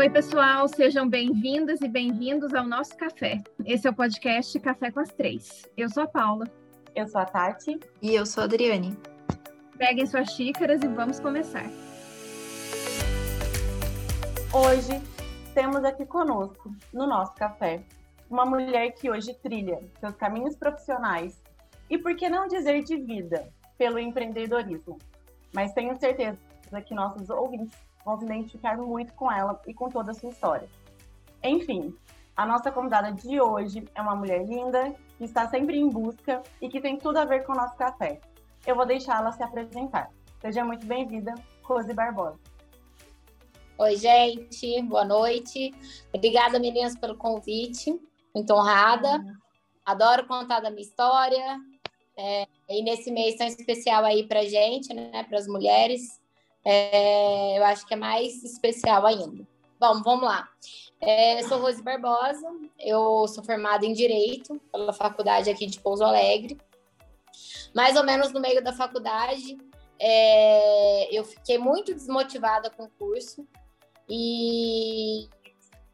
Oi, pessoal, sejam bem-vindas e bem-vindos ao nosso café. Esse é o podcast Café com as Três. Eu sou a Paula. Eu sou a Tati. E eu sou a Adriane. Peguem suas xícaras e vamos começar. Hoje temos aqui conosco, no nosso café, uma mulher que hoje trilha seus caminhos profissionais e, por que não dizer, de vida, pelo empreendedorismo. Mas tenho certeza que nossos ouvintes vão se identificar muito com ela e com toda a sua história. Enfim, a nossa convidada de hoje é uma mulher linda, que está sempre em busca e que tem tudo a ver com o nosso café. Eu vou deixá-la se apresentar. Seja muito bem-vinda, Rose Barbosa. Oi, gente, boa noite. Obrigada, meninas, pelo convite. Muito honrada. Adoro contar da minha história. É, e nesse mês tão especial aí para gente, né, para as mulheres, é, eu acho que é mais especial ainda. Bom, vamos lá. É, sou Rose Barbosa, eu sou formada em Direito pela faculdade aqui de Pouso Alegre. Mais ou menos no meio da faculdade, é, eu fiquei muito desmotivada com o curso e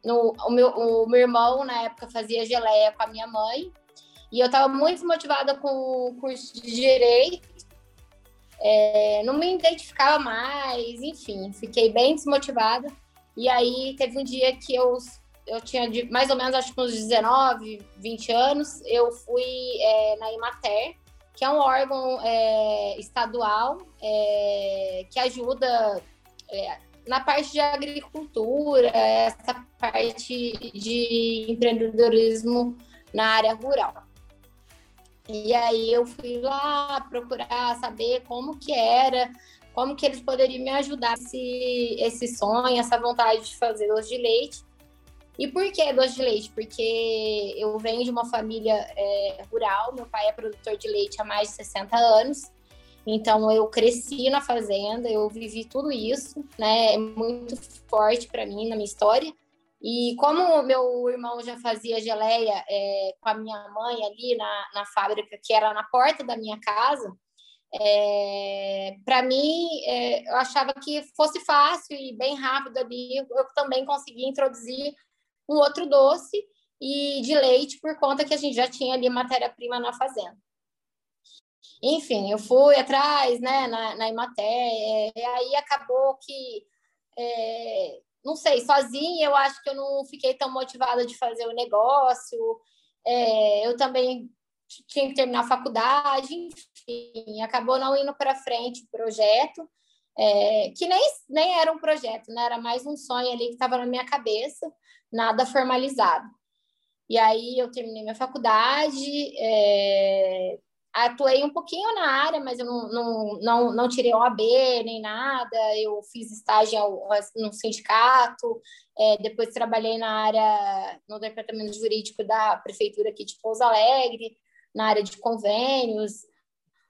no, o, meu, o meu irmão, na época, fazia geleia com a minha mãe e eu estava muito desmotivada com o curso de Direito é, não me identificava mais, enfim, fiquei bem desmotivada. E aí teve um dia que eu, eu tinha de, mais ou menos, acho que uns 19, 20 anos, eu fui é, na Imater, que é um órgão é, estadual é, que ajuda é, na parte de agricultura, essa parte de empreendedorismo na área rural. E aí eu fui lá procurar saber como que era, como que eles poderiam me ajudar esse, esse sonho, essa vontade de fazer doce de leite. E por que doce de leite? Porque eu venho de uma família é, rural, meu pai é produtor de leite há mais de 60 anos, então eu cresci na fazenda, eu vivi tudo isso, né? É muito forte para mim na minha história. E como meu irmão já fazia geleia é, com a minha mãe ali na, na fábrica, que era na porta da minha casa, é, para mim, é, eu achava que fosse fácil e bem rápido ali, eu também conseguia introduzir um outro doce e de leite, por conta que a gente já tinha ali matéria-prima na fazenda. Enfim, eu fui atrás, né, na, na Imaté, é, e aí acabou que é, não sei, sozinha eu acho que eu não fiquei tão motivada de fazer o negócio. É, eu também tinha que terminar a faculdade, enfim, acabou não indo para frente o projeto, é, que nem, nem era um projeto, né? Era mais um sonho ali que estava na minha cabeça, nada formalizado. E aí eu terminei minha faculdade, é, atuei um pouquinho na área, mas eu não, não, não, não tirei OAB nem nada. Eu fiz estágio no sindicato, é, depois trabalhei na área, no departamento jurídico da prefeitura aqui de Pouso Alegre, na área de convênios,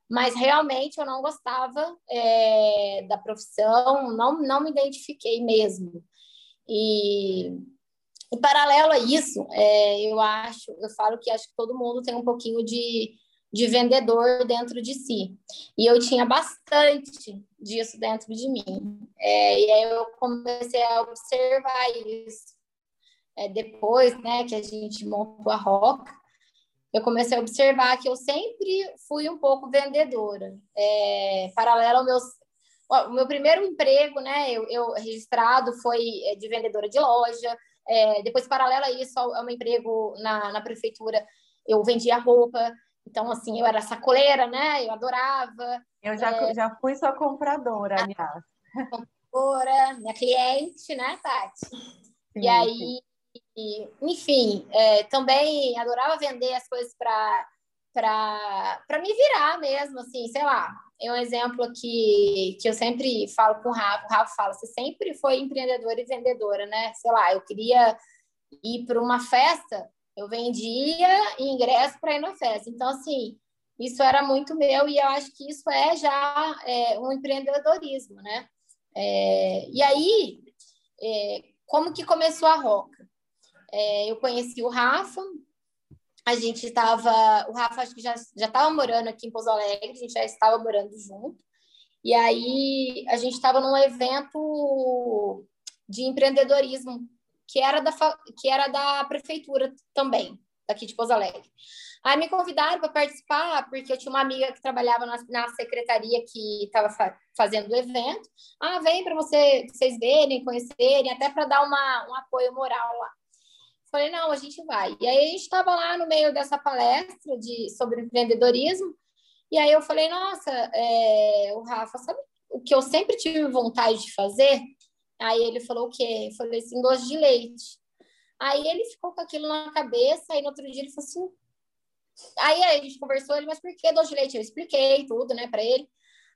mas realmente eu não gostava é, da profissão, não, não me identifiquei mesmo. E em paralelo a isso, é, eu acho, eu falo que acho que todo mundo tem um pouquinho de de vendedor dentro de si. E eu tinha bastante disso dentro de mim. É, e aí eu comecei a observar isso. É, depois né, que a gente montou a Roca, eu comecei a observar que eu sempre fui um pouco vendedora. É, paralelo ao meu, o meu primeiro emprego, né, eu, eu registrado foi é, de vendedora de loja. É, depois, paralelo a isso, ao meu emprego na, na prefeitura, eu vendia roupa. Então, assim, eu era sacoleira, né? Eu adorava. Eu já, é... já fui sua compradora, aliás. Compradora, minha cliente, né, Tati? Sim, e aí, sim. enfim, é, também adorava vender as coisas para para me virar mesmo, assim, sei lá. É um exemplo aqui que eu sempre falo com o Rafa. O Rafa fala: você sempre foi empreendedora e vendedora, né? Sei lá, eu queria ir para uma festa, eu vendia ingresso para ir na festa. Então, assim, isso era muito meu e eu acho que isso é já é, um empreendedorismo, né? É, e aí, é, como que começou a Roca? É, eu conheci o Rafa, a gente estava, o Rafa acho que já já estava morando aqui em Pouso Alegre, a gente já estava morando junto. E aí a gente estava num evento de empreendedorismo, que era da, que era da prefeitura também, daqui de Pouso Alegre. Aí me convidaram para participar, porque eu tinha uma amiga que trabalhava na, na secretaria que estava fa fazendo o evento. Ah, vem para você, vocês verem, conhecerem, até para dar uma, um apoio moral lá. Falei, não, a gente vai. E aí a gente estava lá no meio dessa palestra de, sobre empreendedorismo, e aí eu falei, nossa, é, o Rafa, sabe o que eu sempre tive vontade de fazer? Aí ele falou o quê? Eu falei assim, doce de leite. Aí ele ficou com aquilo na cabeça, aí no outro dia ele falou assim. Aí a gente conversou, ele, mas por que doce de leite? Eu expliquei tudo, né, para ele.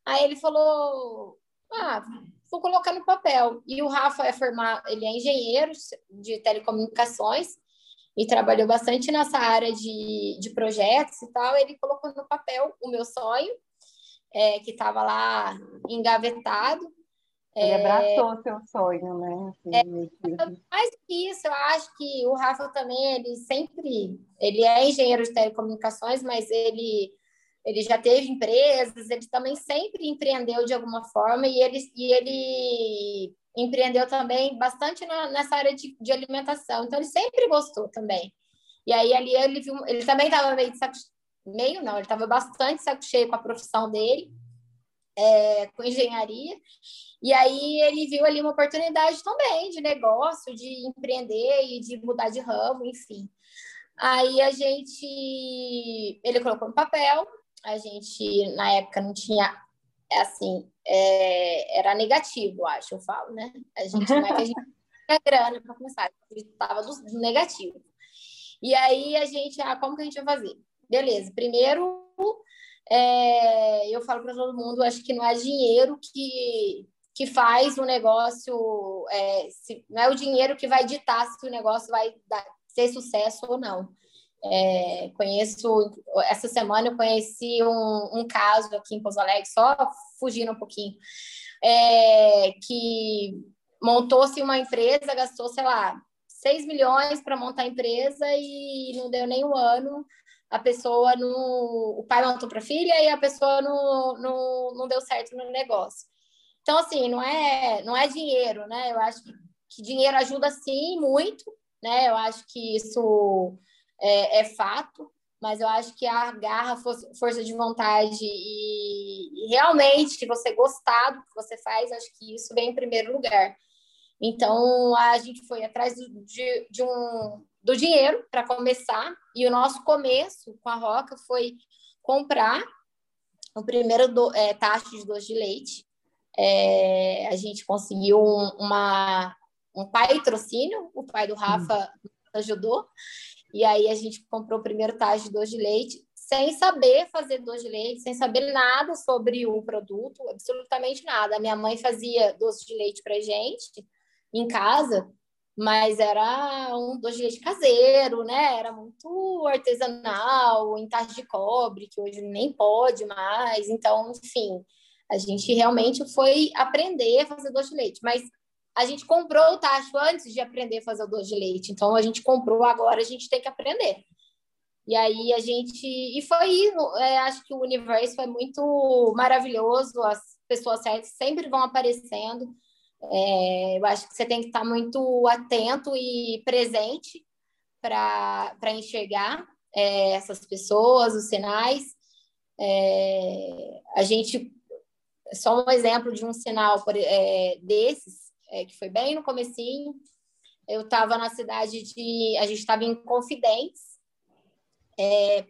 Aí ele falou: Ah, vou colocar no papel. E o Rafa é formado, ele é engenheiro de telecomunicações e trabalhou bastante nessa área de, de projetos e tal. Ele colocou no papel o meu sonho, é, que estava lá engavetado. Ele é... abraçou o seu sonho, né? Assim, é, mais que isso, eu acho que o Rafa também, ele sempre, ele é engenheiro de telecomunicações, mas ele, ele já teve empresas, ele também sempre empreendeu de alguma forma e ele, e ele empreendeu também bastante na, nessa área de, de alimentação, então ele sempre gostou também. E aí ali ele viu, ele também estava meio de saco, meio não, ele estava bastante saco cheio com a profissão dele, é, com engenharia. E aí ele viu ali uma oportunidade também de negócio, de empreender e de mudar de ramo, enfim. Aí a gente, ele colocou no papel, a gente na época não tinha, é assim, é, era negativo, acho, eu falo, né? A gente não é que a gente tinha grana para começar, estava do, do negativo. E aí a gente, ah, como que a gente vai fazer? Beleza, primeiro é, eu falo para todo mundo, acho que não é dinheiro que, que faz o negócio, é, se, não é o dinheiro que vai ditar se o negócio vai dar, ser sucesso ou não. É, conheço, essa semana eu conheci um, um, caso aqui em Pouso Alegre, só fugindo um pouquinho, é, que montou-se uma empresa, gastou, sei lá, 6 milhões para montar a empresa e não deu nem um ano, a pessoa no. O pai montou para a filha e a pessoa não, não, não deu certo no negócio. Então, assim, não é, não é dinheiro, né? Eu acho que, que dinheiro ajuda sim muito, né? Eu acho que isso é, é fato, mas eu acho que a garra, força de vontade e, realmente você gostar do que você faz, acho que isso vem em primeiro lugar. Então, a gente foi atrás de, de um, do dinheiro para começar, e o nosso começo com a Roca foi comprar o primeiro do, é, taxa de doce de leite. É, a gente conseguiu um, uma, um patrocínio, o pai do Rafa ajudou, e aí a gente comprou o primeiro taxa de doce de leite, sem saber fazer doce de leite, sem saber nada sobre o produto, absolutamente nada. A minha mãe fazia doce de leite para gente em casa, mas era um doce de leite caseiro, né? Era muito artesanal, em taxa de cobre, que hoje nem pode mais. Então, enfim, a gente realmente foi aprender a fazer doce de leite. Mas a gente comprou o tacho antes de aprender a fazer o doce de leite. Então, a gente comprou, agora a gente tem que aprender. E aí a gente. E foi é, acho que o universo foi muito maravilhoso, as pessoas certas sempre vão aparecendo. É, eu acho que você tem que estar muito atento e presente para enxergar é, essas pessoas, os sinais. É, a gente, só um exemplo de um sinal por, é, desses, é, que foi bem no comecinho, eu estava na cidade de, a gente estava em Confidentes, é,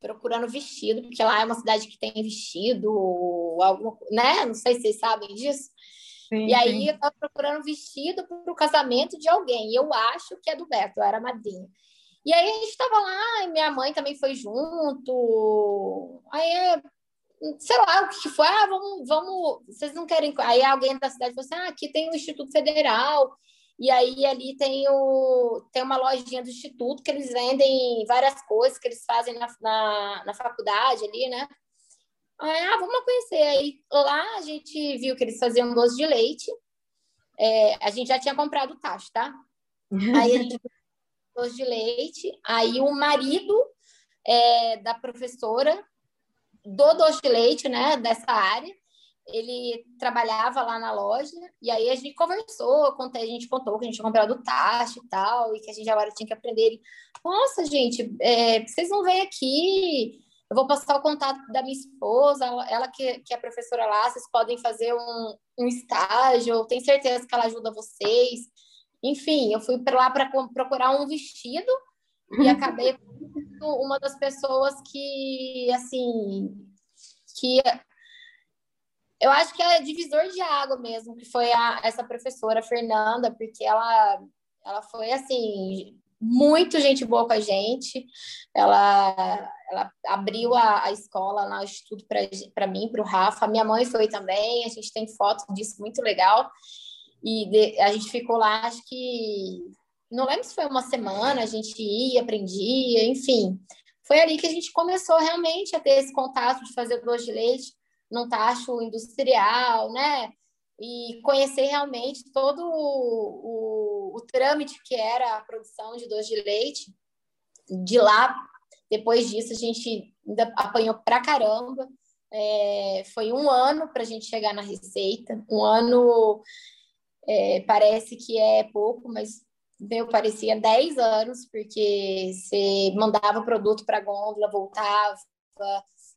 procurando vestido, porque lá é uma cidade que tem vestido, alguma, né? Não sei se vocês sabem disso. Sim, e aí sim. eu estava procurando vestido para o casamento de alguém. E eu acho que é do Beto, eu era madrinha. E aí a gente estava lá, e minha mãe também foi junto. Aí, sei lá, o que foi? Ah, vamos, vamos. Vocês não querem. Aí alguém da cidade falou assim: ah, aqui tem o Instituto Federal. E aí ali tem, o, tem uma lojinha do Instituto que eles vendem várias coisas que eles fazem na, na, na faculdade ali, né? Ah, vamos conhecer. Aí lá a gente viu que eles faziam doce de leite. É, a gente já tinha comprado o tacho, tá? Aí a gente doce de leite. Aí o marido é, da professora do doce de leite, né, dessa área, ele trabalhava lá na loja, e aí a gente conversou, contei, a gente contou que a gente tinha comprado taxa e tal, e que a gente agora tinha que aprender. Ele, Nossa, gente, é, vocês não vêm aqui, eu vou passar o contato da minha esposa, ela, que, que é professora lá, vocês podem fazer um, um estágio, eu tenho certeza que ela ajuda vocês. Enfim, eu fui para lá para procurar um vestido e acabei uma das pessoas que, assim, que eu acho que é divisor de água mesmo, que foi a, essa professora Fernanda, porque ela, ela foi assim muito gente boa com a gente. Ela, ela abriu a, a escola lá, o estudo para mim, para o Rafa. Minha mãe foi também. A gente tem foto disso muito legal. E de, a gente ficou lá, acho que não lembro se foi uma semana. A gente ia, aprendia, enfim. Foi ali que a gente começou realmente a ter esse contato de fazer doce de leite num tacho industrial, né? E conhecer realmente todo o, o, o trâmite que era a produção de doce de leite. De lá, depois disso, a gente ainda apanhou pra caramba. É, foi um ano para a gente chegar na receita. Um ano é, parece que é pouco, mas meu, parecia 10 anos, porque você mandava o produto para a gôndola, voltava,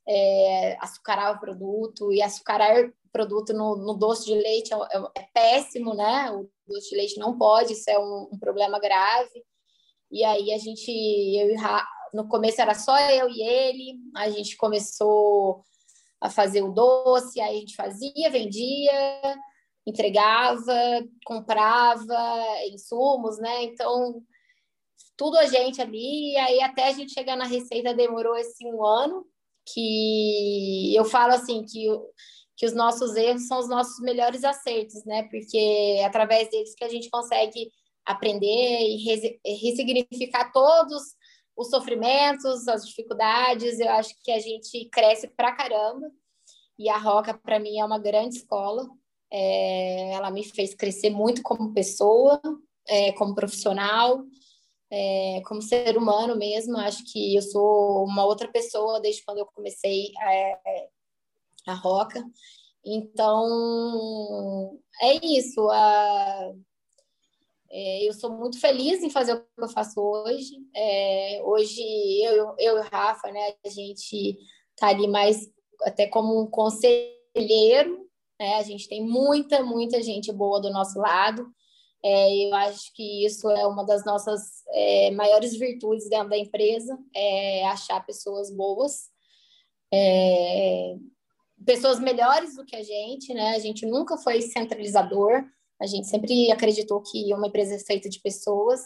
é, açucarava o produto, e açucarar produto no, no doce de leite é, é, é, péssimo, né? O doce de leite não pode, isso é um, um problema grave. E aí a gente, eu e Ra, no começo era só eu e ele, a gente começou a fazer o doce, aí a gente fazia, vendia, entregava, comprava insumos, né? Então, tudo a gente ali, aí até a gente chegar na receita demorou esse um ano, que eu falo assim que, que os nossos erros são os nossos melhores acertos, né? Porque é através deles que a gente consegue aprender e ressignificar todos os sofrimentos, as dificuldades. Eu acho que a gente cresce pra caramba. E a Roca, para mim, é uma grande escola. É, ela me fez crescer muito como pessoa, é, como profissional é, como ser humano mesmo. Acho que eu sou uma outra pessoa desde quando eu comecei é, a Roca. Então, é isso. A, é, eu sou muito feliz em fazer o que eu faço hoje. É, hoje, eu, eu e o Rafa, né, a gente tá ali mais até como um conselheiro, né? A gente tem muita, muita gente boa do nosso lado. É, eu acho que isso é uma das nossas é, maiores virtudes dentro da empresa, é achar pessoas boas, é, pessoas melhores do que a gente, né? A gente nunca foi centralizador, a gente sempre acreditou que uma empresa é feita de pessoas,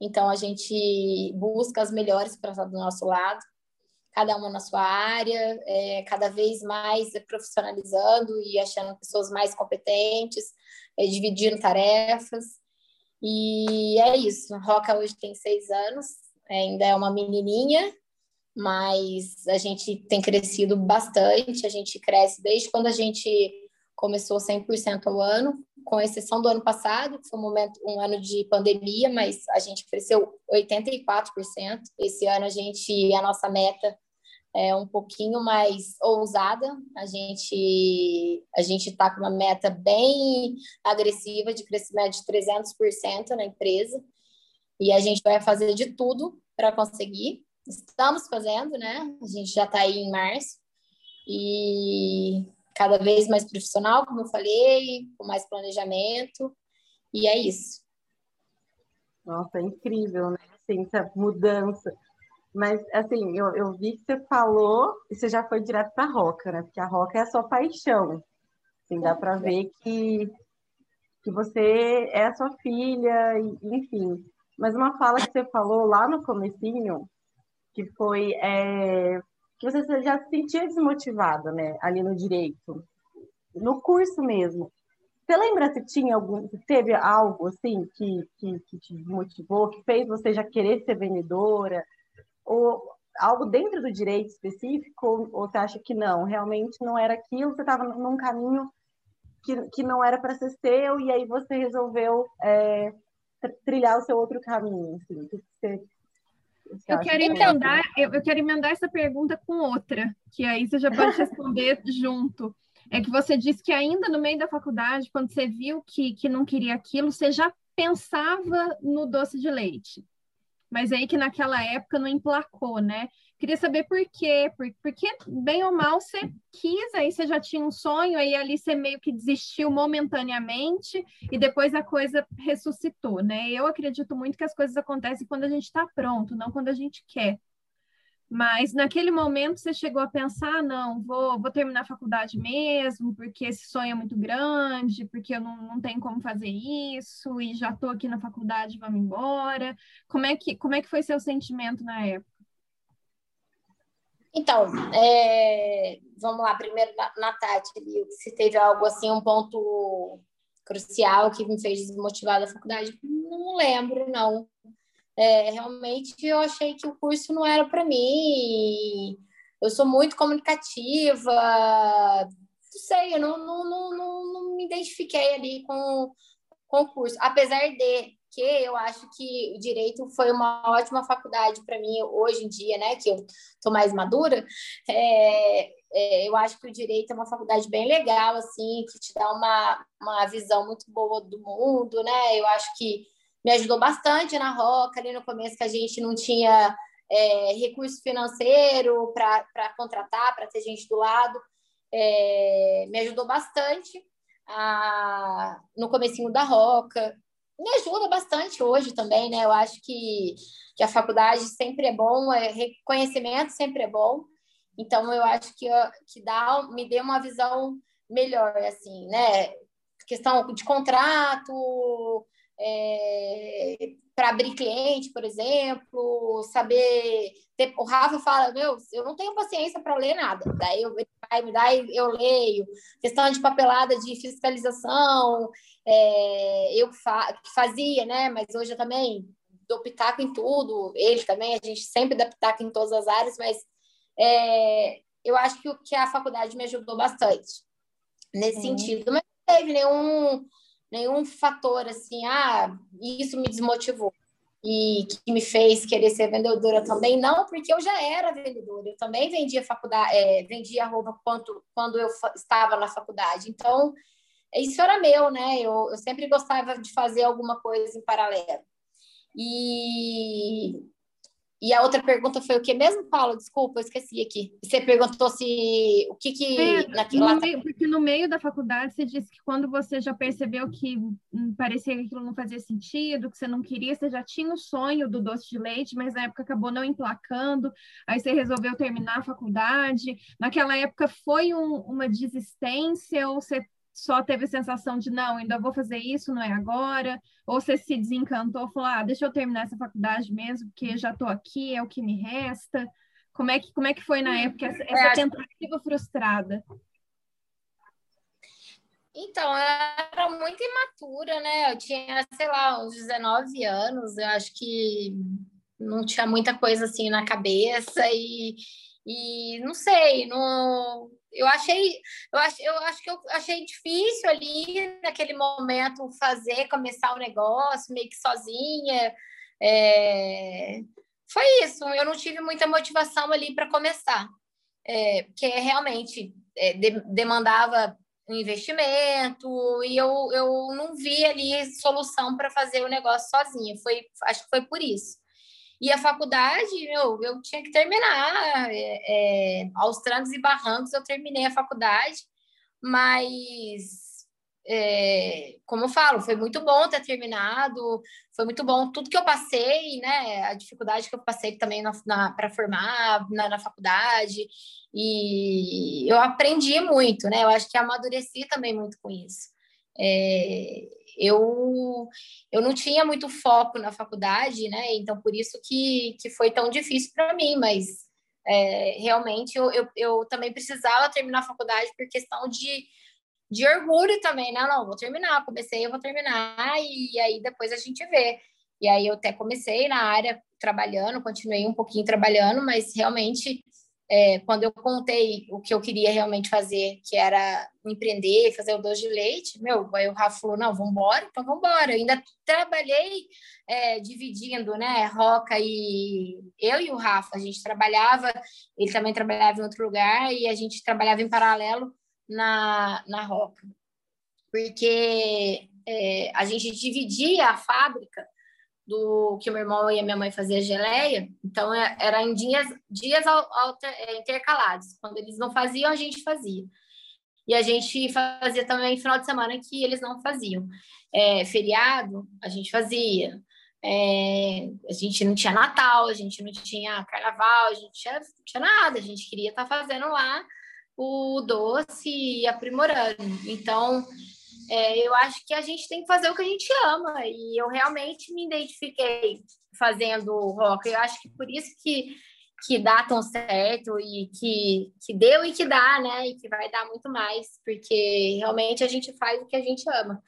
então a gente busca as melhores para estar do nosso lado, cada uma na sua área, é, cada vez mais profissionalizando e achando pessoas mais competentes, é, dividindo tarefas. E é isso. Roca hoje tem seis anos, ainda é uma menininha, mas a gente tem crescido bastante. A gente cresce desde quando a gente começou 100% ao ano, com exceção do ano passado, que foi um, momento, um ano de pandemia, mas a gente cresceu 84%. Esse ano a gente, a nossa meta é, um pouquinho mais ousada. A gente a gente está com uma meta bem agressiva de crescimento de 300% na empresa e a gente vai fazer de tudo para conseguir. Estamos fazendo, né? A gente já está aí em março e cada vez mais profissional, como eu falei, com mais planejamento e é isso. Nossa, é incrível, né? Assim, essa mudança mas, assim, eu, eu vi que você falou e você já foi direto para a Roca, né? Porque a Roca é a sua paixão. Assim, dá para ver que, que você é a sua filha, enfim. Mas uma fala que você falou lá no comecinho, que foi é, que você já se sentia desmotivada, né? Ali no direito. No curso mesmo. Você lembra se tinha algum, se teve algo assim que, que, que te motivou, que fez você já querer ser vendedora? Ou algo dentro do direito específico, ou, ou você acha que não, realmente não era aquilo, você estava num caminho que, que não era para ser seu, e aí você resolveu é, trilhar o seu outro caminho? Assim, que você, eu quero, emendar, eu, eu quero emendar essa pergunta com outra, que aí você já pode responder junto. é que você disse que ainda no meio da faculdade, quando você viu que, que não queria aquilo, você já pensava no doce de leite. Mas aí que naquela época não emplacou, né? Queria saber por quê, porque bem ou mal você quis, aí você já tinha um sonho, aí ali você meio que desistiu momentaneamente e depois a coisa ressuscitou, né? Eu acredito muito que as coisas acontecem quando a gente está pronto, não quando a gente quer. Mas naquele momento você chegou a pensar, não, vou, vou terminar a faculdade mesmo, porque esse sonho é muito grande, porque eu não, não tenho como fazer isso, e já estou aqui na faculdade, vamos embora. Como é que, como é que foi seu sentimento na época? Então, é, vamos lá, primeiro na, na Tati, se teve algo assim, um ponto crucial que me fez desmotivar da faculdade, não lembro, não é, realmente eu achei que o curso não era para mim. Eu sou muito comunicativa, não sei, eu não, não, não, não, não me identifiquei ali com, com o curso. Apesar de que eu acho que o direito foi uma ótima faculdade para mim hoje em dia, né? Que eu tô mais madura. É, é, eu acho que o direito é uma faculdade bem legal, assim, que te dá uma, uma visão muito boa do mundo, né? Eu acho que me ajudou bastante na Roca, ali no começo que a gente não tinha é, recurso financeiro para contratar, para ter gente do lado. É, me ajudou bastante a, no comecinho da Roca. Me ajuda bastante hoje também, né? Eu acho que, que a faculdade sempre é bom, é, reconhecimento sempre é bom. Então, eu acho que, que dá, me deu uma visão melhor, assim, né? Questão de contrato, é, para abrir cliente, por exemplo, saber. Ter, o Rafa fala: Meu, eu não tenho paciência para ler nada. Daí eu, vai me dá, eu leio. Questão de papelada de fiscalização, é, eu fa fazia, né? Mas hoje eu também dou pitaco em tudo. Ele também, a gente sempre dá pitaco em todas as áreas, mas é, eu acho que, que a faculdade me ajudou bastante nesse sentido. Mas não teve nenhum nenhum fator assim, ah, isso me desmotivou e que me fez querer ser vendedora também, não, porque eu já era vendedora, eu também vendia faculdade, é, vendia roupa quando, quando eu estava na faculdade, então isso era meu, né? Eu, eu sempre gostava de fazer alguma coisa em paralelo. E e a outra pergunta foi o que mesmo, Paulo? Desculpa, eu esqueci aqui. Você perguntou se o que que é, naquela... no meio, porque no meio da faculdade você disse que quando você já percebeu que hum, parecia que aquilo não fazia sentido, que você não queria, você já tinha o sonho do doce de leite, mas na época acabou não emplacando. Aí você resolveu terminar a faculdade. Naquela época foi um, uma desistência ou você só teve a sensação de não, ainda vou fazer isso, não é agora? Ou você se desencantou, falou, ah, deixa eu terminar essa faculdade mesmo, porque já estou aqui, é o que me resta. Como é que, como é que foi na época essa, essa é, tentativa frustrada? Então, eu era muito imatura, né? Eu tinha, sei lá, uns 19 anos, eu acho que não tinha muita coisa assim na cabeça e, e não sei, não, eu achei, eu acho, eu acho que eu achei difícil ali naquele momento fazer, começar o negócio meio que sozinha. É... Foi isso, eu não tive muita motivação ali para começar, é, porque realmente é, de, demandava um investimento e eu, eu não vi ali solução para fazer o negócio sozinha. Foi, acho que foi por isso. E a faculdade, meu, eu tinha que terminar. É, é, aos trancos e barrancos eu terminei a faculdade, mas, é, como eu falo, foi muito bom ter terminado, foi muito bom tudo que eu passei, né? A dificuldade que eu passei também para formar na, na faculdade, e eu aprendi muito, né? Eu acho que amadureci também muito com isso. É, eu, eu não tinha muito foco na faculdade, né? Então, por isso que, que foi tão difícil para mim, mas é, realmente eu, eu, eu, também precisava terminar a faculdade por questão de, de orgulho também, né? Não, vou terminar, comecei, eu vou terminar, e aí depois a gente vê. E aí eu até comecei na área trabalhando, continuei um pouquinho trabalhando, mas realmente é, quando eu contei o que eu queria realmente fazer, que era empreender, fazer o doce de leite, meu, aí o Rafa falou, não, vamos embora, então vamos embora. Eu ainda trabalhei é, dividindo, né, Roca e eu e o Rafa, a gente trabalhava, ele também trabalhava em outro lugar e a gente trabalhava em paralelo na, na Roca, porque é, a gente dividia a fábrica do que o meu irmão e a minha mãe faziam geleia, então é, era em dias, dias é, intercalados. Quando eles não faziam, a gente fazia. E a gente fazia também final de semana que eles não faziam. É, feriado, a gente fazia. É, a gente não tinha Natal, a gente não tinha Carnaval, a gente tinha, não tinha nada. A gente queria estar tá fazendo lá o doce e aprimorando. Então, é, eu acho que a gente tem que fazer o que a gente ama. E eu realmente me identifiquei fazendo rock. Eu acho que por isso que, que dá tão certo e que, que deu e que dá, né? E que vai dar muito mais, porque realmente a gente faz o que a gente ama.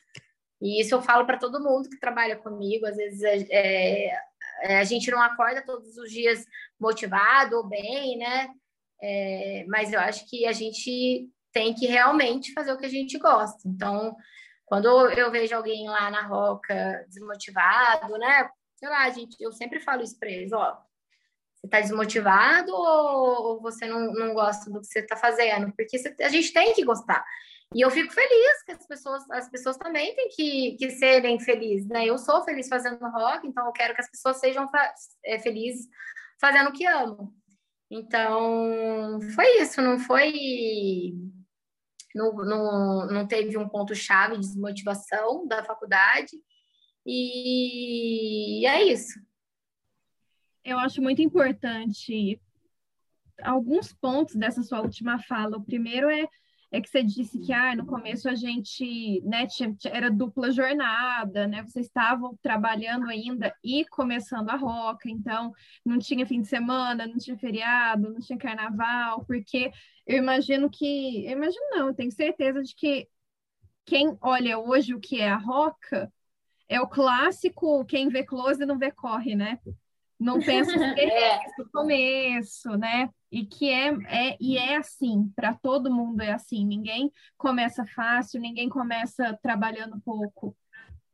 E isso eu falo para todo mundo que trabalha comigo. Às vezes é, é, a gente não acorda todos os dias motivado ou bem, né? É, mas eu acho que a gente tem que realmente fazer o que a gente gosta. Então, quando eu vejo alguém lá na roca desmotivado, né? Sei lá, gente, eu sempre falo isso para eles, ó. Você está desmotivado ou você não, não gosta do que você está fazendo? Porque você, a gente tem que gostar. E eu fico feliz que as pessoas, as pessoas também têm que, que serem felizes, né? Eu sou feliz fazendo rock, então eu quero que as pessoas sejam é, felizes fazendo o que amam. Então, foi isso, não foi. Não, não, não teve um ponto-chave de desmotivação da faculdade, e é isso. Eu acho muito importante alguns pontos dessa sua última fala. O primeiro é é que você disse que ah, no começo a gente né, tinha, era dupla jornada, né? Vocês estavam trabalhando ainda e começando a roca, então não tinha fim de semana, não tinha feriado, não tinha carnaval, porque eu imagino que, eu imagino não, eu tenho certeza de que quem olha hoje o que é a roca é o clássico quem vê close não vê corre, né? Não pensa é. no começo, né? e que é, é e é assim, para todo mundo é assim, ninguém começa fácil, ninguém começa trabalhando pouco.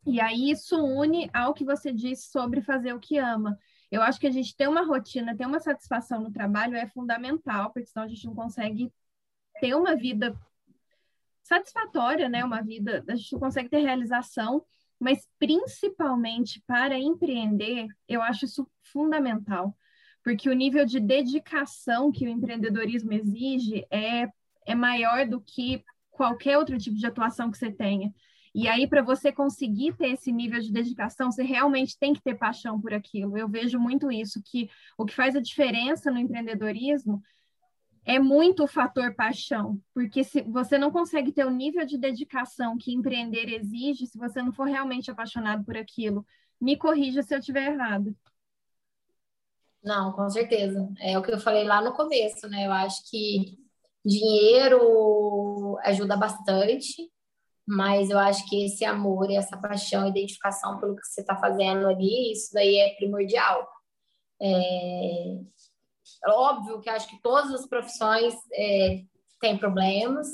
E aí isso une ao que você disse sobre fazer o que ama. Eu acho que a gente ter uma rotina, ter uma satisfação no trabalho é fundamental, porque senão a gente não consegue ter uma vida satisfatória, né? Uma vida, a gente não consegue ter realização, mas principalmente para empreender, eu acho isso fundamental porque o nível de dedicação que o empreendedorismo exige é, é maior do que qualquer outro tipo de atuação que você tenha. E aí, para você conseguir ter esse nível de dedicação, você realmente tem que ter paixão por aquilo. Eu vejo muito isso, que o que faz a diferença no empreendedorismo é muito o fator paixão, porque se você não consegue ter o nível de dedicação que empreender exige se você não for realmente apaixonado por aquilo. Me corrija se eu estiver errado. Não, com certeza. É o que eu falei lá no começo, né? Eu acho que dinheiro ajuda bastante, mas eu acho que esse amor, essa paixão, identificação pelo que você está fazendo ali, isso daí é primordial. É... Óbvio que acho que todas as profissões é, têm problemas,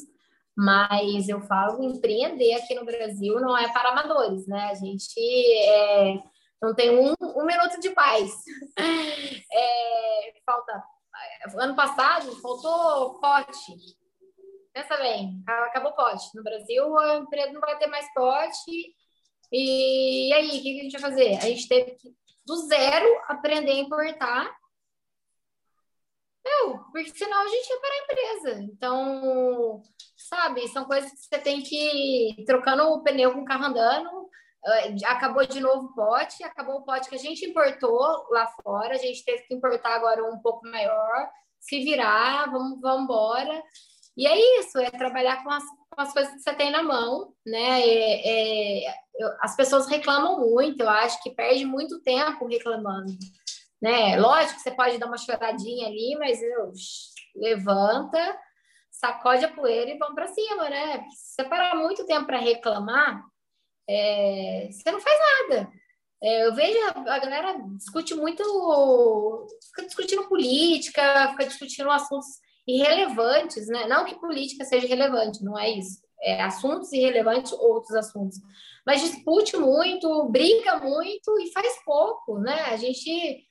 mas eu falo empreender aqui no Brasil não é para amadores, né? A gente é não tem um, um minuto de paz. É, falta. Ano passado faltou pote. Pensa bem, acabou pote. No Brasil, a empresa não vai ter mais pote. E, aí, o que a gente vai fazer? A gente teve que, do zero, aprender a importar. Meu, porque senão a gente ia para a empresa. Então, sabe, são coisas que você tem que ir trocando o pneu com o carro andando ah, acabou de novo o pote, acabou o pote que a gente importou lá fora, a gente teve que importar agora um pouco maior, se virar, vamos, vamos embora. E é isso, é trabalhar com as, com as coisas que você tem na mão, né? É, é, eu, as pessoas reclamam muito, eu acho que perde muito tempo reclamando, né? Lógico que você pode dar uma choradinha ali, mas eu, levanta, sacode a poeira e vamos para cima, né? Se você parar muito tempo para reclamar, é, você não faz nada. É, eu vejo a, galera discute muito, fica discutindo política, fica discutindo assuntos irrelevantes, né? Não que política seja relevante, não é isso. É assuntos irrelevantes, outros assuntos. Mas discute muito, brinca muito e faz pouco, né? A gente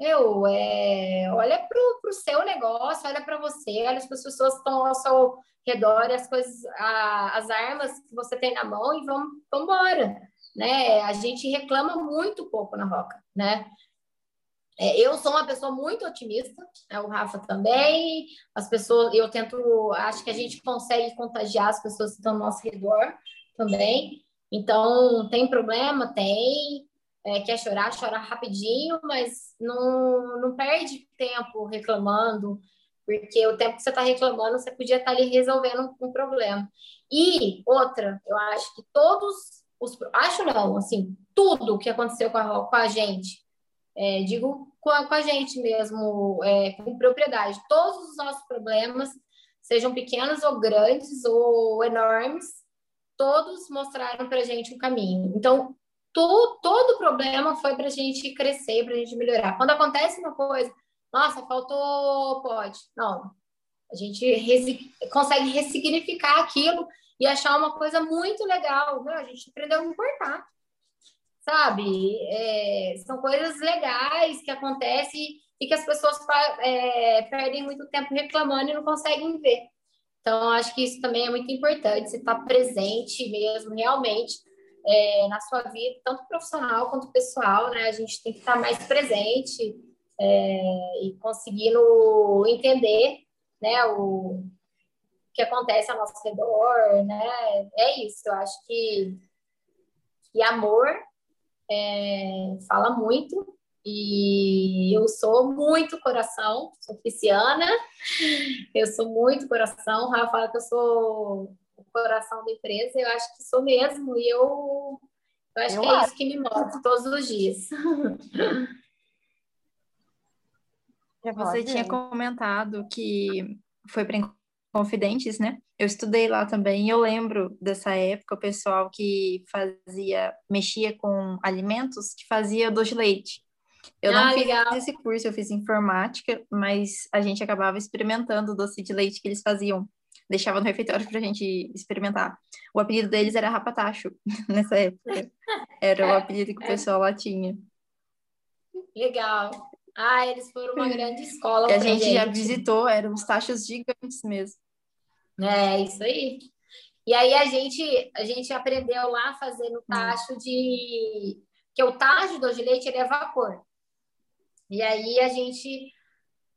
Eu, é, olha para o seu negócio, olha para você, olha as pessoas que estão ao seu redor, as coisas, a, as armas que você tem na mão e vamos embora, né? A gente reclama muito pouco na Roca, né? É, eu sou uma pessoa muito otimista, né? o Rafa também. As pessoas, eu tento, acho que a gente consegue contagiar as pessoas que estão ao nosso redor também. Então, tem problema? Tem. É, quer chorar, chora rapidinho, mas não, não perde tempo reclamando, porque o tempo que você está reclamando, você podia estar tá ali resolvendo um problema. E outra, eu acho que todos os. Acho não, assim, tudo que aconteceu com a, com a gente, é, digo com a, com a, gente mesmo, é, com propriedade, todos os nossos problemas, sejam pequenos ou grandes ou enormes, todos mostraram para a gente um caminho. Então, to, todo problema foi para a gente crescer, para a gente melhorar. Quando acontece uma coisa, nossa, faltou pode. Não, a gente resi consegue ressignificar aquilo e achar uma coisa muito legal. Meu, a gente aprendeu a importar sabe? É, são coisas legais que acontecem e que as pessoas é, perdem muito tempo reclamando e não conseguem ver. Então, acho que isso também é muito importante, você estar tá presente mesmo, realmente, é, na sua vida, tanto profissional quanto pessoal, né? A gente tem que estar mais presente é, e conseguindo entender, né, o que acontece ao nosso redor, né? É isso, eu acho que, que amor é, fala muito e eu sou muito coração, sou pisciana, eu sou muito coração. O Rafa fala que eu sou coração da empresa, eu acho que sou mesmo, e eu, eu acho eu que é isso que me move todos os dias. Você tinha comentado que foi para Confidentes, né? Eu estudei lá também e eu lembro dessa época o pessoal que fazia, mexia com alimentos, que fazia doce de leite. Eu ah, não fiz legal. esse curso, eu fiz informática, mas a gente acabava experimentando o doce de leite que eles faziam. Deixava no refeitório para a gente experimentar. O apelido deles era Rapatacho, nessa época. Era o apelido que o pessoal lá tinha. Legal. Ah, eles foram uma grande escola. Que a gente, gente, já visitou, eram os tachos gigantes mesmo. É, isso aí. E aí a gente, a gente aprendeu lá fazendo hum. tacho de. que o tacho do de leite ele é vapor. E aí a gente,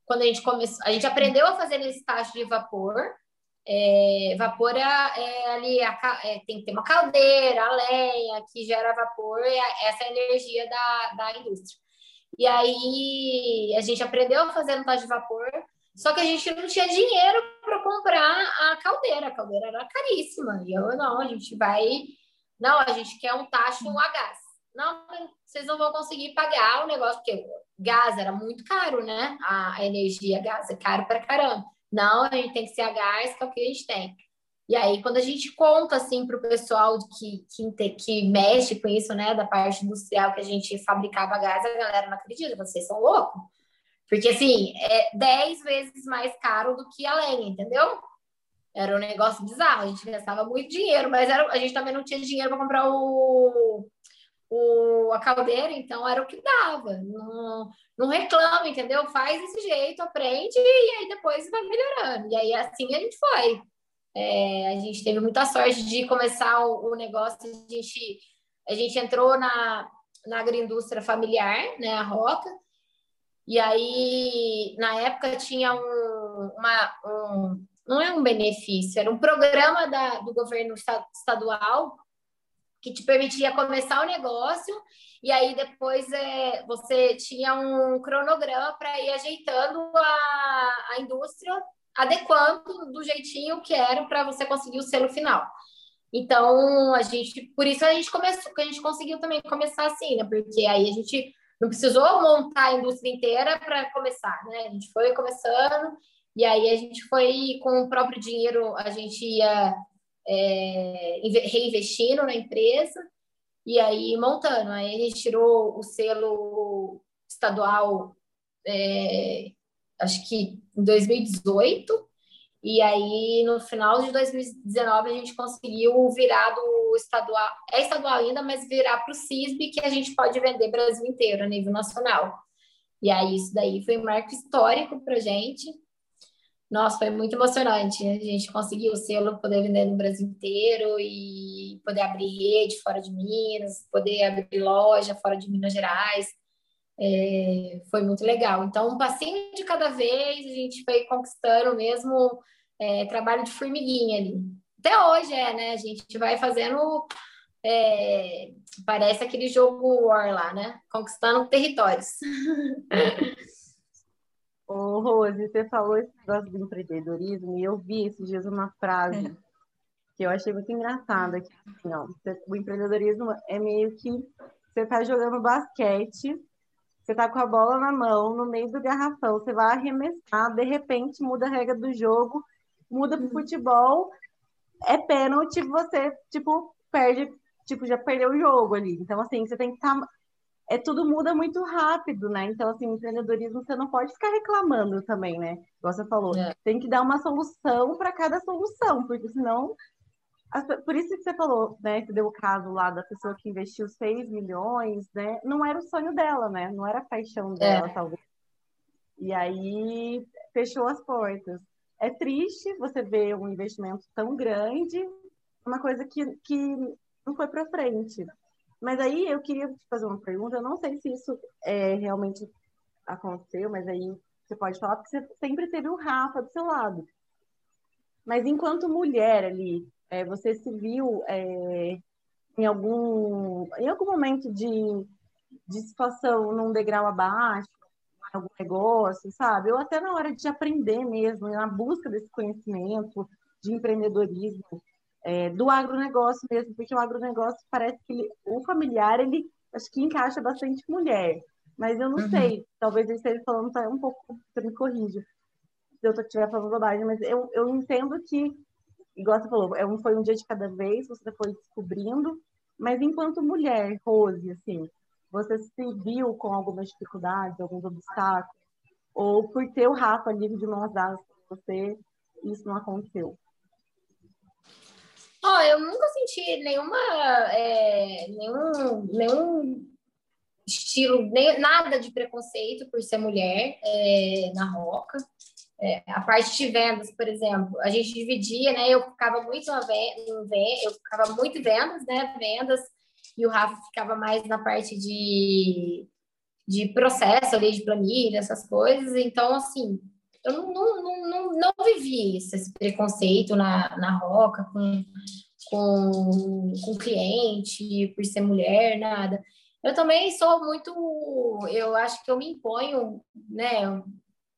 quando a gente começou, a gente aprendeu a fazer esse tacho de vapor. É, vapor é, é ali, a, é, tem que ter uma caldeira, a lenha que gera vapor, essa é energia da, da indústria. E aí a gente aprendeu a fazer tacho de vapor, só que a gente não tinha dinheiro para comprar a caldeira. A caldeira era caríssima. E eu, não, a gente vai. Não, a gente quer um tacho a gás. Não, vocês não vão conseguir pagar o negócio, porque gás era muito caro, né? A, a energia, gás é caro para caramba. Não, a gente tem que ser a gás, que é o que a gente tem. E aí, quando a gente conta assim para o pessoal que, que, que mexe com isso, né, da parte industrial que a gente fabricava gás, a galera não acredita, vocês são loucos. Porque assim, é 10 vezes mais caro do que a lenha, entendeu? Era um negócio bizarro, a gente gastava muito dinheiro, mas era, a gente também não tinha dinheiro para comprar o, o, a caldeira, então era o que dava. Não, não reclama, entendeu? Faz desse jeito, aprende e aí depois vai melhorando. E aí assim a gente foi. É, a gente teve muita sorte de começar o, o, negócio, a gente, a gente entrou na, na agroindústria familiar, né, a Roca, e aí, na época, tinha um, uma, um, não é um benefício, era um programa da, do governo estadual que te permitia começar o negócio e aí depois é, você tinha um cronograma para ir ajeitando a, a indústria adequando do jeitinho que era para você conseguir o selo final. Então, a gente, por isso a gente começou, que a gente conseguiu também começar assim, né? Porque aí a gente não precisou montar a indústria inteira para começar, né? A gente foi começando e aí a gente foi com o próprio dinheiro, a gente ia é, reinvestindo na empresa e aí montando. Aí a gente tirou o selo estadual é, acho que em 2018, e aí no final de 2019 a gente conseguiu virar do estadual, é estadual ainda, mas virar para o CISB, que a gente pode vender Brasil inteiro, a nível nacional. E aí isso daí foi um marco histórico para gente. Nossa, foi muito emocionante. A gente conseguiu o selo, poder vender no Brasil inteiro e poder abrir rede fora de Minas, poder abrir loja fora de Minas Gerais. É, foi muito legal. Então, um passinho de cada vez, a gente foi conquistando mesmo é, trabalho de formiguinha ali. Até hoje é, né? A gente vai fazendo. É, parece aquele jogo War lá, né? Conquistando territórios. Ô, Rose, você falou esse negócio do empreendedorismo e eu vi esses dias uma frase é. que eu achei muito engraçada. Que, assim, ó, o empreendedorismo é meio que você está jogando basquete, você está com a bola na mão, no meio do garrafão, você vai arremessar, de repente muda a regra do jogo, muda para uhum. futebol, é pênalti, você, tipo, perde, tipo, já perdeu o jogo ali. Então, assim, você tem que estar tá é tudo muda muito rápido, né? Então, assim, empreendedorismo você não pode ficar reclamando também, né? Você falou, é. tem que dar uma solução para cada solução, porque senão. Por isso que você falou, né? Você deu o caso lá da pessoa que investiu 6 milhões, né? Não era o sonho dela, né? Não era a paixão dela, é. talvez. E aí fechou as portas. É triste você ver um investimento tão grande, uma coisa que, que não foi para frente. Mas aí eu queria te fazer uma pergunta, eu não sei se isso é, realmente aconteceu, mas aí você pode falar, porque você sempre teve o Rafa do seu lado. Mas enquanto mulher ali, é, você se viu é, em, algum, em algum momento de, de situação num degrau abaixo, em algum negócio, sabe? Ou até na hora de aprender mesmo, na busca desse conhecimento de empreendedorismo é, do agronegócio mesmo, porque o agronegócio parece que ele, o familiar, ele acho que encaixa bastante mulher. Mas eu não uhum. sei, talvez ele esteja falando tá, um pouco, você me corrija se eu estiver falando bobagem, mas eu, eu entendo que, igual você falou, é um, foi um dia de cada vez, você foi descobrindo, mas enquanto mulher, Rose, assim, você se viu com algumas dificuldades, alguns obstáculos, ou por ter o Rafa livre de mãos dadas com você, isso não aconteceu? Oh, eu nunca senti nenhuma, é, nenhum, nenhum estilo, nem, nada de preconceito por ser mulher é, na Roca. É, a parte de vendas, por exemplo, a gente dividia, né? Eu ficava muito venda, eu ficava muito vendas, né? Vendas, e o Rafa ficava mais na parte de, de processo ali, de planilha, essas coisas. Então, assim, eu não, não, não, não, vivi esse preconceito na, na Roca com, com, com cliente, por ser mulher, nada. Eu também sou muito, eu acho que eu me imponho, né,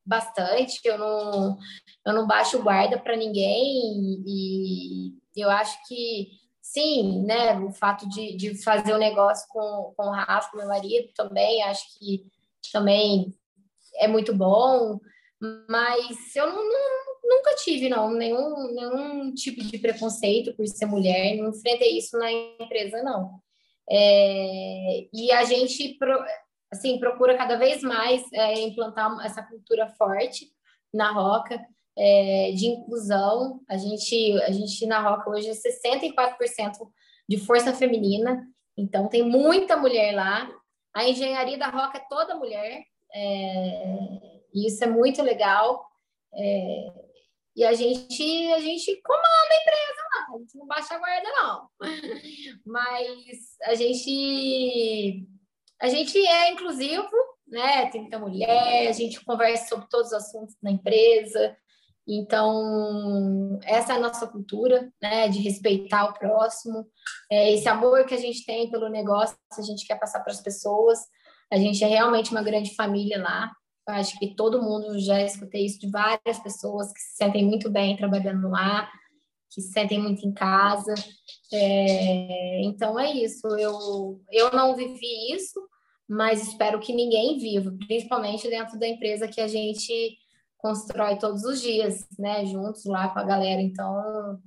bastante, eu não, eu não baixo guarda para ninguém e eu acho que sim, né, o fato de, de fazer o um negócio com, com o Rafa, meu marido, também acho que também é muito bom, mas eu não, não, nunca tive, não, nenhum, nenhum tipo de preconceito por ser mulher, não enfrentei isso na empresa, não. É, e a gente, assim, procura cada vez mais é, implantar essa cultura forte na Roca, é, de inclusão. A gente, a gente na Roca hoje é 64% de força feminina, então tem muita mulher lá. A engenharia da Roca é toda mulher, é, e isso é muito legal. É, e a gente, a gente comanda a empresa lá, a gente não baixa a guarda, não. Mas a gente, a gente é inclusivo, né? Tem muita mulher, a gente conversa sobre todos os assuntos na empresa. Então, essa é a nossa cultura, né, de respeitar o próximo, é esse amor que a gente tem pelo negócio, a gente quer passar para as pessoas. A gente é realmente uma grande família lá. Eu acho que todo mundo já escutei isso de várias pessoas que se sentem muito bem trabalhando lá, que se sentem muito em casa. É, então é isso. Eu, eu não vivi isso, mas espero que ninguém viva, principalmente dentro da empresa que a gente constrói todos os dias, né? Juntos lá com a galera. Então,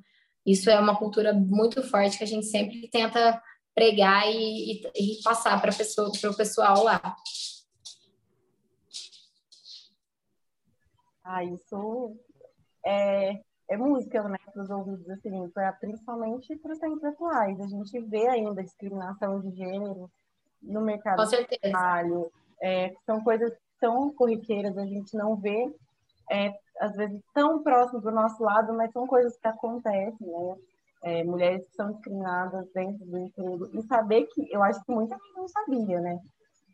isso é uma cultura muito forte que a gente sempre tenta pregar e, e, e passar para o pessoal lá. Ah, isso é, é música, né, para os ouvidos, assim, pra, principalmente para os tempos atuais. A gente vê ainda discriminação de gênero no mercado de trabalho. É, são coisas tão corriqueiras, a gente não vê, é, às vezes, tão próximo do nosso lado, mas são coisas que acontecem, né? É, mulheres que são discriminadas dentro do emprego. E saber que, eu acho que muita gente não sabia, né?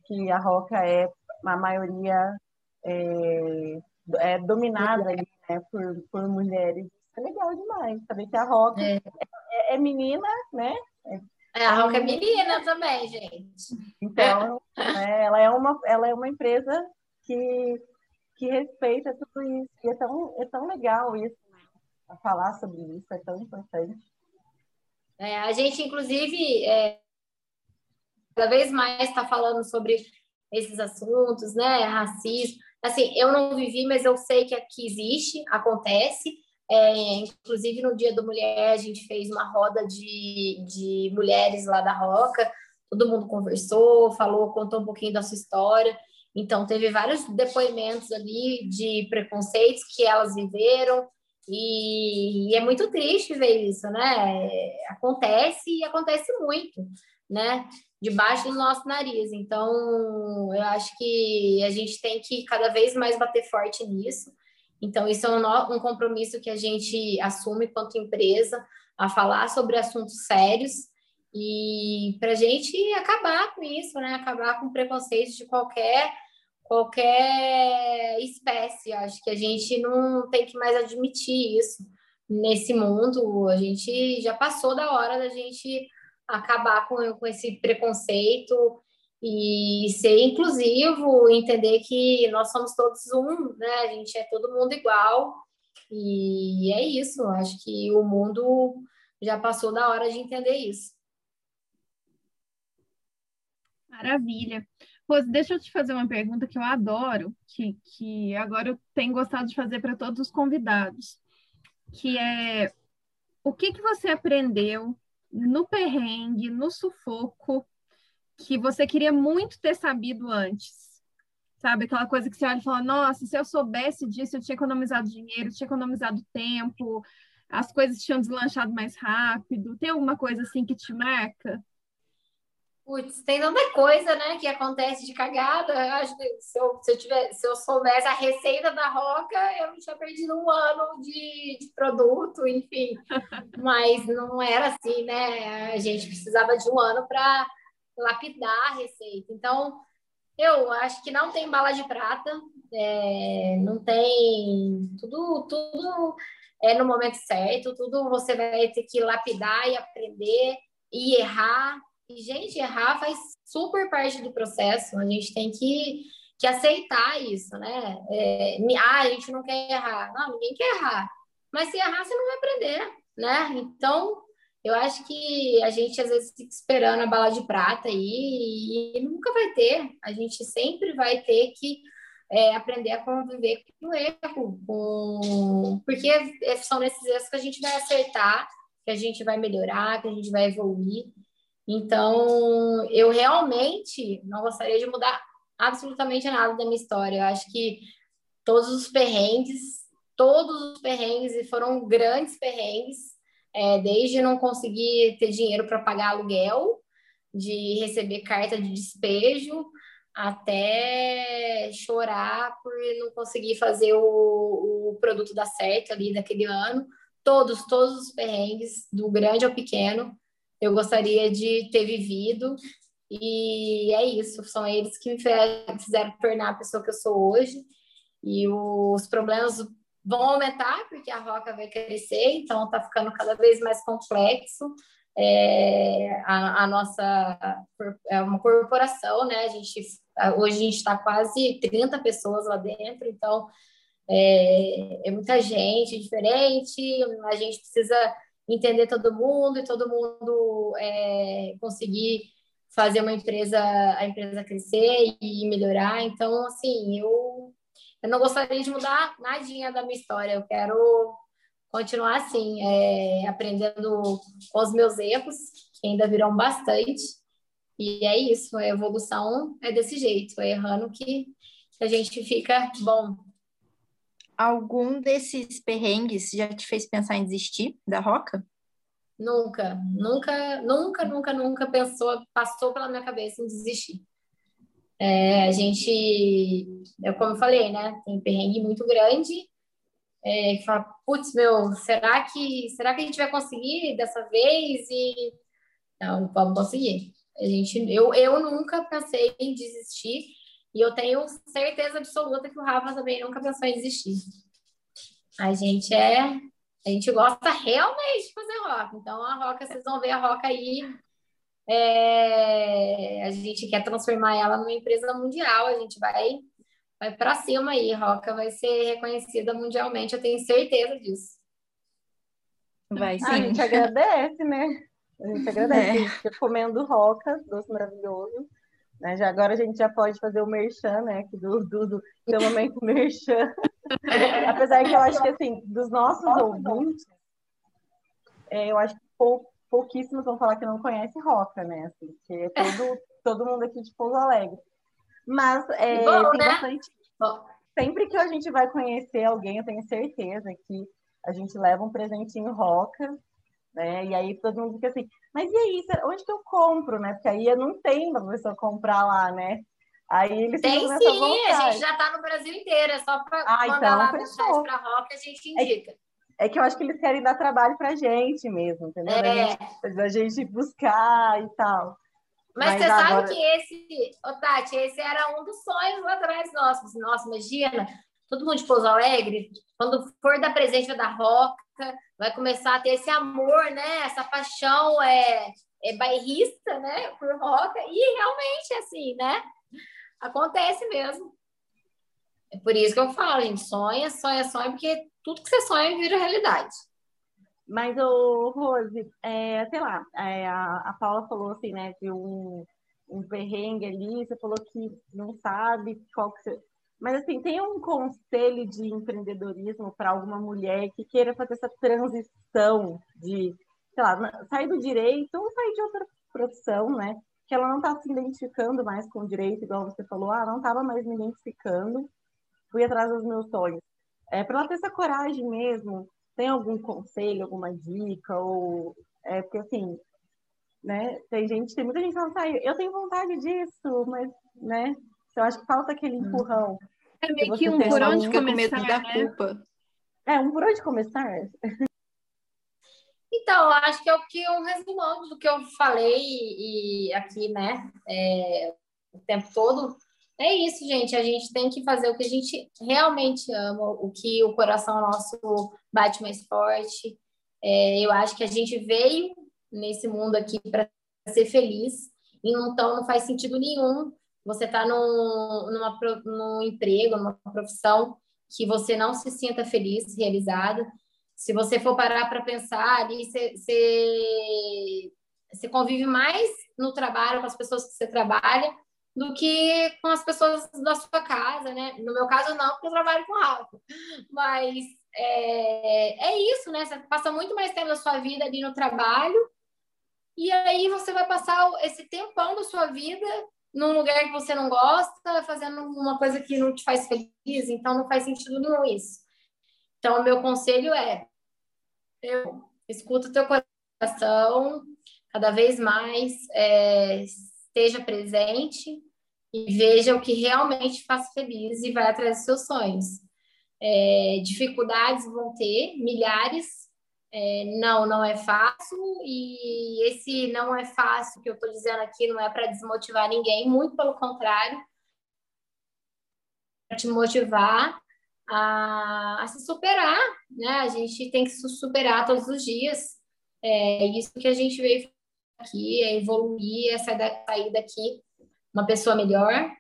Que a Roca é, a maioria, é, dominada ali, né, por, por mulheres. É legal demais. Saber que a Roca é, é, é menina, né? É, a Roca é menina também, gente. Então, é, ela, é uma, ela é uma empresa que, que respeita tudo isso. E é tão, é tão legal isso, né? falar sobre isso, é tão importante. É, a gente, inclusive, é, cada vez mais está falando sobre esses assuntos, né? Racismo. Assim, eu não vivi, mas eu sei que aqui existe, acontece. É, inclusive, no Dia da Mulher, a gente fez uma roda de, de mulheres lá da Roca, todo mundo conversou, falou, contou um pouquinho da sua história. Então, teve vários depoimentos ali de preconceitos que elas viveram, e, e é muito triste ver isso, né? Acontece e acontece muito, né? Debaixo do nosso nariz. Então, eu acho que a gente tem que cada vez mais bater forte nisso então, isso é um, um compromisso que a gente assume quanto empresa, a falar sobre assuntos sérios e para a gente acabar com isso, né? Acabar com preconceitos de qualquer qualquer espécie. Acho que a gente não tem que mais admitir isso nesse mundo. A gente já passou da hora da gente acabar com, com esse preconceito e ser inclusivo, entender que nós somos todos um, né? A gente é todo mundo igual. E é isso, acho que o mundo já passou da hora de entender isso. Maravilha. Rose, deixa eu te fazer uma pergunta que eu adoro, que, que agora eu tenho gostado de fazer para todos os convidados, que é o que, que você aprendeu no perrengue, no sufoco, que você queria muito ter sabido antes. Sabe, aquela coisa que você olha e fala: nossa, se eu soubesse disso, eu tinha economizado dinheiro, tinha economizado tempo, as coisas tinham deslanchado mais rápido. Tem alguma coisa assim que te marca? Putz, tem tanta coisa, né, que acontece de cagada. Eu acho que se eu, se eu, tiver, se eu soubesse a receita da Roca, eu não tinha perdido um ano de, de produto, enfim. Mas não era assim, né? A gente precisava de um ano para lapidar a receita. Então, eu acho que não tem bala de prata, é, não tem tudo, tudo é no momento certo, tudo você vai ter que lapidar e aprender e errar. E, gente, errar faz super parte do processo. A gente tem que, que aceitar isso, né? É, ah, a gente não quer errar. Não, ninguém quer errar. Mas se errar, você não vai aprender, né? Então, eu acho que a gente às vezes fica esperando a bala de prata aí e, nunca vai ter. A gente sempre vai ter que é, aprender a conviver com o erro, com... porque é, são nesses erros que a gente vai acertar, que a gente vai melhorar, que a gente vai evoluir. Então, eu realmente não gostaria de mudar absolutamente nada da minha história. Eu acho que todos os perrengues, todos os perrengues, e foram grandes perrengues, é, desde não conseguir ter dinheiro para pagar aluguel, de receber carta de despejo, até chorar por não conseguir fazer o, o produto dar certo ali naquele ano. Todos, todos os perrengues, do grande ao pequeno, eu gostaria de ter vivido. E é isso, são eles que me fizeram tornar a pessoa que eu sou hoje. E os problemas vão aumentar porque a roca vai crescer, então está ficando cada vez mais complexo. É, a, a, nossa é uma corporação, né? A gente hoje a gente está quase 30 pessoas lá dentro, então é, é, muita gente diferente, a gente precisa entender todo mundo e todo mundo é, conseguir fazer uma empresa, a empresa crescer e melhorar. Então, assim, eu eu não gostaria de mudar nadinha da minha história. Eu quero continuar assim, é, aprendendo com os meus erros, que ainda virão bastante. E é isso, a evolução é desse jeito, é errando que, a gente fica bom. Algum desses perrengues já te fez pensar em desistir da roca? Nunca, nunca, nunca, nunca, nunca pensou, passou pela minha cabeça em desistir. É, a gente, eu como eu falei, né? Tem perrengue muito grande. É, que fala, putz, meu, será que será que a gente vai conseguir dessa vez? E não, vamos conseguir. A gente, eu, eu nunca pensei em desistir e eu tenho certeza absoluta que o Rafa também nunca pensou em desistir. A gente é, a gente gosta realmente de fazer rock. Então a roca, vocês vão ver a roca aí. É, a gente quer transformar ela numa empresa mundial. A gente vai, vai para cima aí. Roca vai ser reconhecida mundialmente. Eu tenho certeza disso. Vai sim. A gente agradece, né? A gente agradece. É. comendo roca, doce maravilhoso. Né? Já, agora a gente já pode fazer o merchan, né? Aqui do, do, do momento merchan. Apesar que eu acho que, assim, dos nossos ouvintes, é, eu acho que pou, pouquíssimos vão falar que não conhece Roca, né? Assim, que é todo, todo mundo aqui de Pouso Alegre. Mas é, Bom, tem né? bastante... Bom. Sempre que a gente vai conhecer alguém, eu tenho certeza que a gente leva um presentinho Roca, né? E aí todo mundo fica assim, mas e aí, onde que eu compro, né? Porque aí não tem pra pessoa comprar lá, né? Aí eles Tem sim, a gente já está no Brasil inteiro, é só para ah, mandar então, lá para a Roca, a gente é indica. É, é, que eu acho que eles querem dar trabalho para gente mesmo, entendeu? É. A, gente, a gente buscar e tal. Mas, Mas você agora... sabe que esse, ô Tati, esse era um dos sonhos lá atrás nossos. Nossa, imagina, todo mundo de Pouso Alegre, quando for dar presente da Roca, vai começar a ter esse amor, né? Essa paixão é, é bairrista, né? Por Roca. E realmente, assim, né? Acontece mesmo. É por isso que eu falo, gente, sonha, sonha, sonha, porque tudo que você sonha vira realidade. Mas, o Rose, é, sei lá, é, a, a Paula falou assim, né, de um, um perrengue ali, você falou que não sabe qual que você... Mas, assim, tem um conselho de empreendedorismo para alguma mulher que queira fazer essa transição de, sei lá, sair do direito ou sair de outra profissão, né? que ela não está se identificando mais com o direito, igual você falou, ah, não estava mais me identificando, fui atrás dos meus sonhos. É, para ela ter essa coragem mesmo, tem algum conselho, alguma dica, ou é porque assim, né, tem gente, tem muita gente que não sai, eu tenho vontade disso, mas, né, eu acho que falta aquele hum. empurrão. É meio que um por onde começar, né? da culpa. É, um por onde começar? Então, acho que é o que eu resumando do que eu falei e, aqui, né, é, o tempo todo. É isso, gente. A gente tem que fazer o que a gente realmente ama, o que o coração nosso bate mais forte. É, eu acho que a gente veio nesse mundo aqui para ser feliz, então não faz sentido nenhum você estar tá num, numa, num emprego, numa profissão que você não se sinta feliz, realizado. Se você for parar para pensar ali, você convive mais no trabalho com as pessoas que você trabalha do que com as pessoas da sua casa, né? No meu caso, não, porque eu trabalho com álcool. Mas é, é isso, né? Você passa muito mais tempo da sua vida ali no trabalho, e aí você vai passar esse tempão da sua vida num lugar que você não gosta, fazendo uma coisa que não te faz feliz, então não faz sentido nenhum isso. Então, o meu conselho é: eu, escuta o teu coração, cada vez mais é, esteja presente e veja o que realmente faz feliz e vai atrás dos seus sonhos. É, dificuldades vão ter, milhares. É, não, não é fácil, e esse não é fácil que eu estou dizendo aqui não é para desmotivar ninguém, muito pelo contrário, para te motivar a, a, se superar, né? A gente tem que se superar todos os dias. É isso que a gente veio aqui, é evoluir, é sair daqui uma pessoa melhor.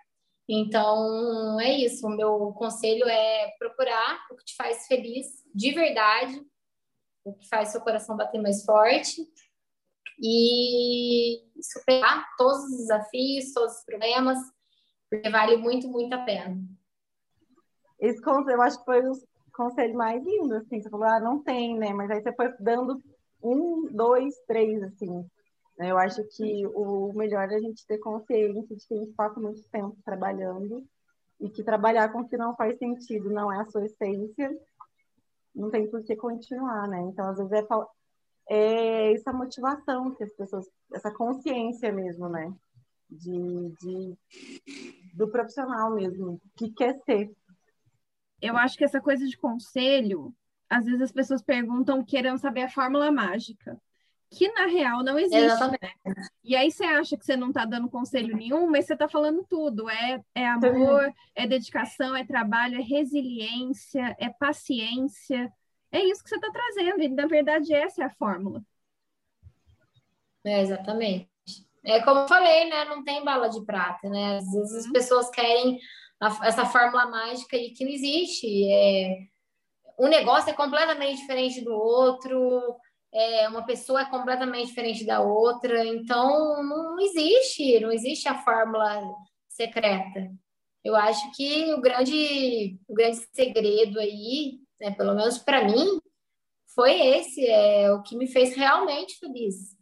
Então, é isso. O meu conselho é procurar o que te faz feliz de verdade, o que faz seu coração bater mais forte e superar todos os desafios, todos os problemas, porque vale muito, muito a pena. Esse conselho, eu acho que foi o conselho mais lindo, assim. Você falou, ah, não tem, né? Mas aí você foi dando um, dois, três, assim. Né? Eu acho que o melhor é a gente ter consciência de que a gente passa muito tempo trabalhando e que trabalhar com o que não faz sentido não é a sua essência, não tem por que continuar, né? Então, às vezes, é, é essa motivação que as pessoas, essa consciência mesmo, né? De, de do profissional mesmo, que quer ser. Eu acho que essa coisa de conselho, às vezes as pessoas perguntam querendo saber a fórmula mágica, que na real não existe. Exatamente. E aí você acha que você não está dando conselho nenhum, mas você está falando tudo. É, é amor, é dedicação, é trabalho, é resiliência, é paciência. É isso que você está trazendo, e na verdade essa é a fórmula. É, exatamente. É como eu falei, né? Não tem bala de prata, né? Às vezes as uhum. pessoas querem a, essa fórmula mágica e que não existe. É, um negócio é completamente diferente do outro, é, uma pessoa é completamente diferente da outra, então não existe, não existe a fórmula secreta. Eu acho que o grande, o grande segredo aí, né, pelo menos para mim, foi esse, é o que me fez realmente feliz.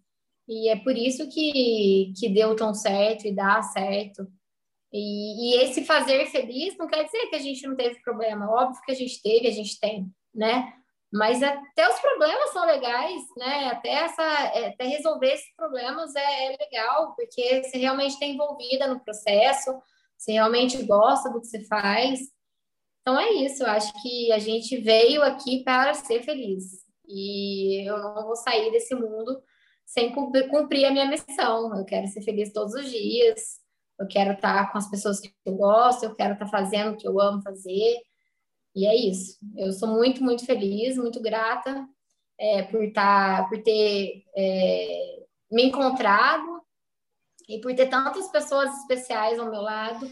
E é por isso que, que deu tão certo e dá certo. E, e, esse fazer feliz não quer dizer que a gente não teve problema. Óbvio que a gente teve, a gente tem, né? Mas até os problemas são legais, né? Até, essa, é, até resolver esses problemas é, é legal, porque você realmente está envolvida no processo, você realmente gosta do que você faz. Então é isso, eu acho que a gente veio aqui para ser feliz. E eu não vou sair desse mundo sem cumprir a minha missão. Eu quero ser feliz todos os dias, eu quero estar com as pessoas que eu gosto, eu quero estar fazendo o que eu amo fazer. E é isso. Eu sou muito, muito feliz, muito grata é, por, estar, por ter é, me encontrado e por ter tantas pessoas especiais ao meu lado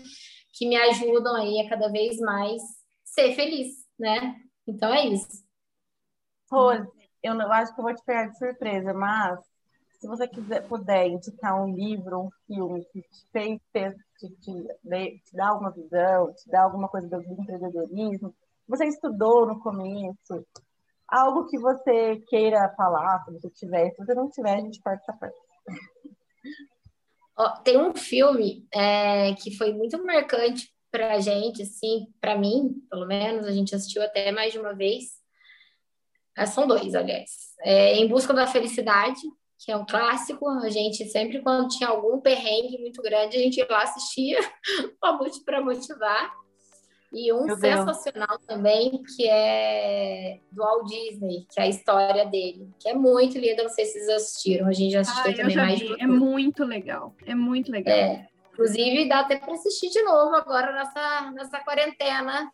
que me ajudam aí a cada vez mais ser feliz, né? Então é isso. Rose, eu acho que eu vou te pegar de surpresa, mas se você quiser, puder indicar um livro, um filme que te fez te, te, te dar alguma visão, te dar alguma coisa do empreendedorismo, você estudou no começo, algo que você queira falar, se você tiver, se você não tiver, a gente parte essa parte. tem um filme é, que foi muito marcante para a gente, assim, para mim, pelo menos, a gente assistiu até mais de uma vez. Ah, são dois, aliás. É, em Busca da Felicidade, que é um clássico. A gente sempre, quando tinha algum perrengue muito grande, a gente ia lá assistia para motivar. E um Meu sensacional Deus. também, que é do Walt Disney, que é a história dele, que é muito linda. Não sei se vocês assistiram, a gente já assistiu ah, também já mais. É muito legal, é muito legal. É. Inclusive, dá até para assistir de novo agora nessa, nessa quarentena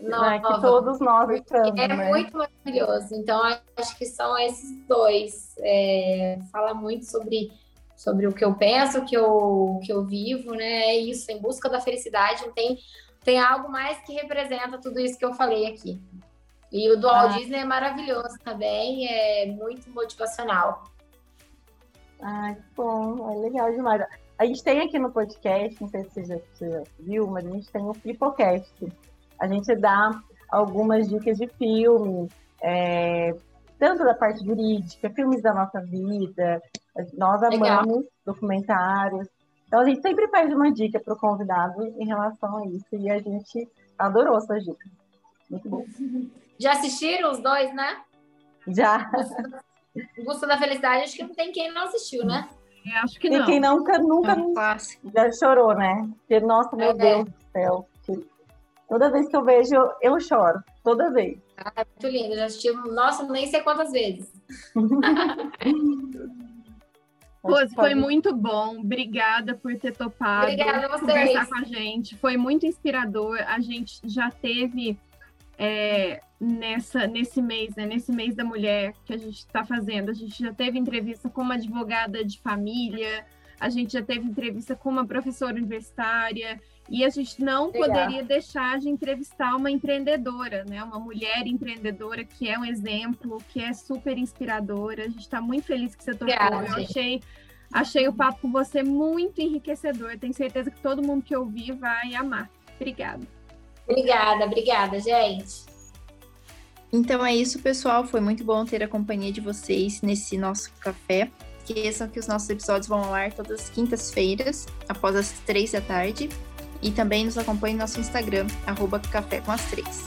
nova. É, que todos nós estamos, É né? muito maravilhoso. Então, acho que são esses dois. É, fala muito sobre, sobre o que eu penso, o que eu, que eu vivo, né? É isso, em busca da felicidade. Tem, tem algo mais que representa tudo isso que eu falei aqui. E o do Walt ah. Disney é maravilhoso também, é muito motivacional. Ah, que bom, é legal demais. A gente tem aqui no podcast, não sei se você já, viu, mas a gente tem o Pipocast a gente dá algumas dicas de filme, é, tanto da parte jurídica, filmes da nossa vida. Nós amamos Legal. documentários. Então, a gente sempre faz uma dica para o convidado em relação a isso. E a gente adorou essa dica. Muito bom. Já assistiram os dois, né? Já. Gusto da Felicidade, acho que não tem quem não assistiu, né? Eu acho que não. E quem nunca, nunca é já chorou, né? Porque, nossa, meu é, Deus do céu. Toda vez que eu vejo, eu choro. Toda vez. Ah, muito lindo. Já assisti, nossa, nem sei quantas vezes. Rose, foi muito bom. Obrigada por ter topado Obrigada a vocês. conversar com a gente. Foi muito inspirador. A gente já teve é, nessa, nesse mês, né, nesse mês da mulher que a gente está fazendo, a gente já teve entrevista com uma advogada de família, a gente já teve entrevista com uma professora universitária. E a gente não Legal. poderia deixar de entrevistar uma empreendedora, né? Uma mulher empreendedora que é um exemplo, que é super inspiradora. A gente está muito feliz que você tocou. Eu achei, achei o papo com você muito enriquecedor. Tenho certeza que todo mundo que ouvir vai amar. Obrigada. Obrigada, obrigada, gente. Então é isso, pessoal. Foi muito bom ter a companhia de vocês nesse nosso café. Esqueçam que os nossos episódios vão ao ar todas as quintas-feiras, após as três da tarde. E também nos acompanhe no nosso Instagram, arroba Café com as Três.